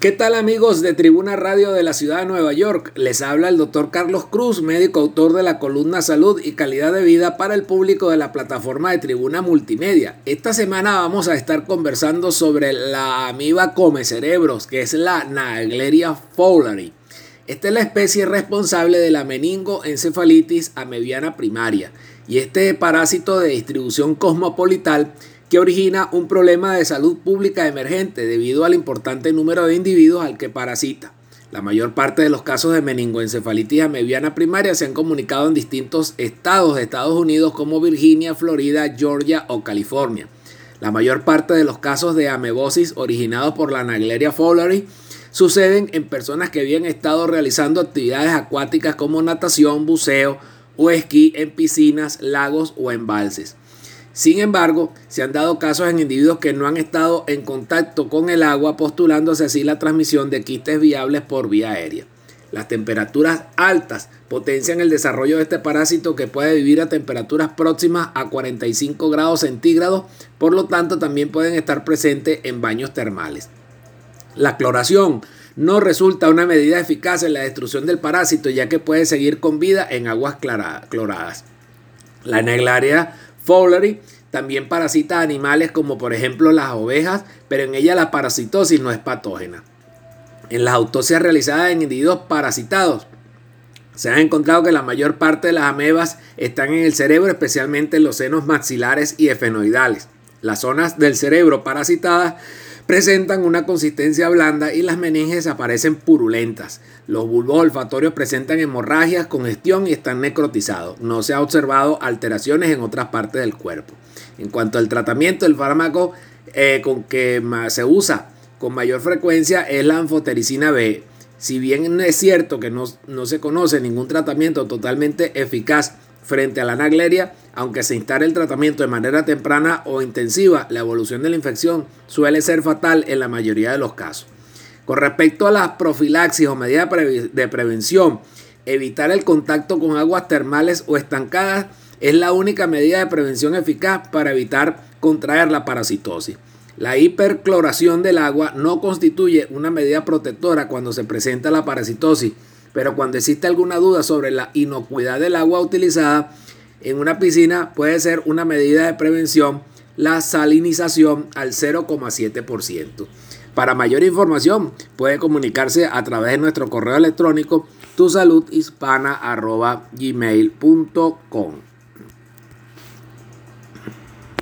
¿Qué tal amigos de Tribuna Radio de la Ciudad de Nueva York? Les habla el doctor Carlos Cruz, médico autor de la columna Salud y Calidad de Vida para el público de la plataforma de Tribuna Multimedia. Esta semana vamos a estar conversando sobre la amiba come cerebros, que es la Naegleria fowleri. Esta es la especie responsable de la meningoencefalitis amebiana primaria y este parásito de distribución cosmopolital que origina un problema de salud pública emergente debido al importante número de individuos al que parasita. La mayor parte de los casos de meningoencefalitis amebiana primaria se han comunicado en distintos estados de Estados Unidos como Virginia, Florida, Georgia o California. La mayor parte de los casos de amebosis originados por la Naegleria fowleri suceden en personas que habían estado realizando actividades acuáticas como natación, buceo o esquí en piscinas, lagos o embalses. Sin embargo, se han dado casos en individuos que no han estado en contacto con el agua, postulándose así la transmisión de quistes viables por vía aérea. Las temperaturas altas potencian el desarrollo de este parásito que puede vivir a temperaturas próximas a 45 grados centígrados, por lo tanto también pueden estar presentes en baños termales. La cloración no resulta una medida eficaz en la destrucción del parásito ya que puede seguir con vida en aguas cloradas. La neglaria También parasita animales como por ejemplo las ovejas, pero en ella la parasitosis no es patógena. En las autopsias realizadas en individuos parasitados, se ha encontrado que la mayor parte de las amebas están en el cerebro, especialmente en los senos maxilares y efenoidales. Las zonas del cerebro parasitadas presentan una consistencia blanda y las meninges aparecen purulentas. Los bulbos olfatorios presentan hemorragias, congestión y están necrotizados. No se ha observado alteraciones en otras partes del cuerpo. En cuanto al tratamiento, el fármaco eh, con que se usa con mayor frecuencia es la anfotericina B. Si bien es cierto que no, no se conoce ningún tratamiento totalmente eficaz frente a la anagleria, aunque se instale el tratamiento de manera temprana o intensiva, la evolución de la infección suele ser fatal en la mayoría de los casos. Con respecto a las profilaxis o medidas de prevención, evitar el contacto con aguas termales o estancadas es la única medida de prevención eficaz para evitar contraer la parasitosis. La hipercloración del agua no constituye una medida protectora cuando se presenta la parasitosis, pero cuando existe alguna duda sobre la inocuidad del agua utilizada en una piscina puede ser una medida de prevención la salinización al 0,7%. Para mayor información puede comunicarse a través de nuestro correo electrónico tusaludhispana.gmail.com